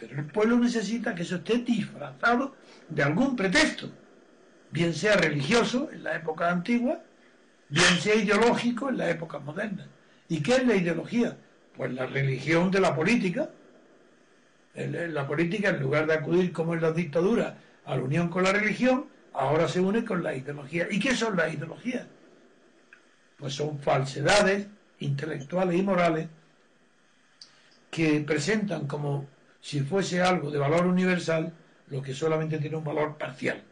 Pero el pueblo necesita que eso esté disfrazado de algún pretexto, bien sea religioso en la época antigua, bien sea ideológico en la época moderna. ¿Y qué es la ideología? Pues la religión de la política. La política, en lugar de acudir como en las dictaduras a la unión con la religión, ahora se une con la ideología. ¿Y qué son las ideologías? Pues son falsedades intelectuales y morales que presentan como si fuese algo de valor universal lo que solamente tiene un valor parcial.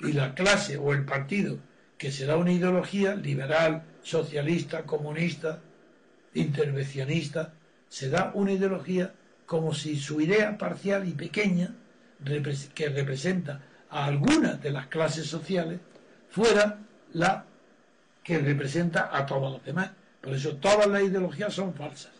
Y la clase o el partido que se da una ideología liberal, socialista, comunista, intervencionista, se da una ideología como si su idea parcial y pequeña, que representa a algunas de las clases sociales, fuera la que representa a todas las demás. Por eso todas las ideologías son falsas.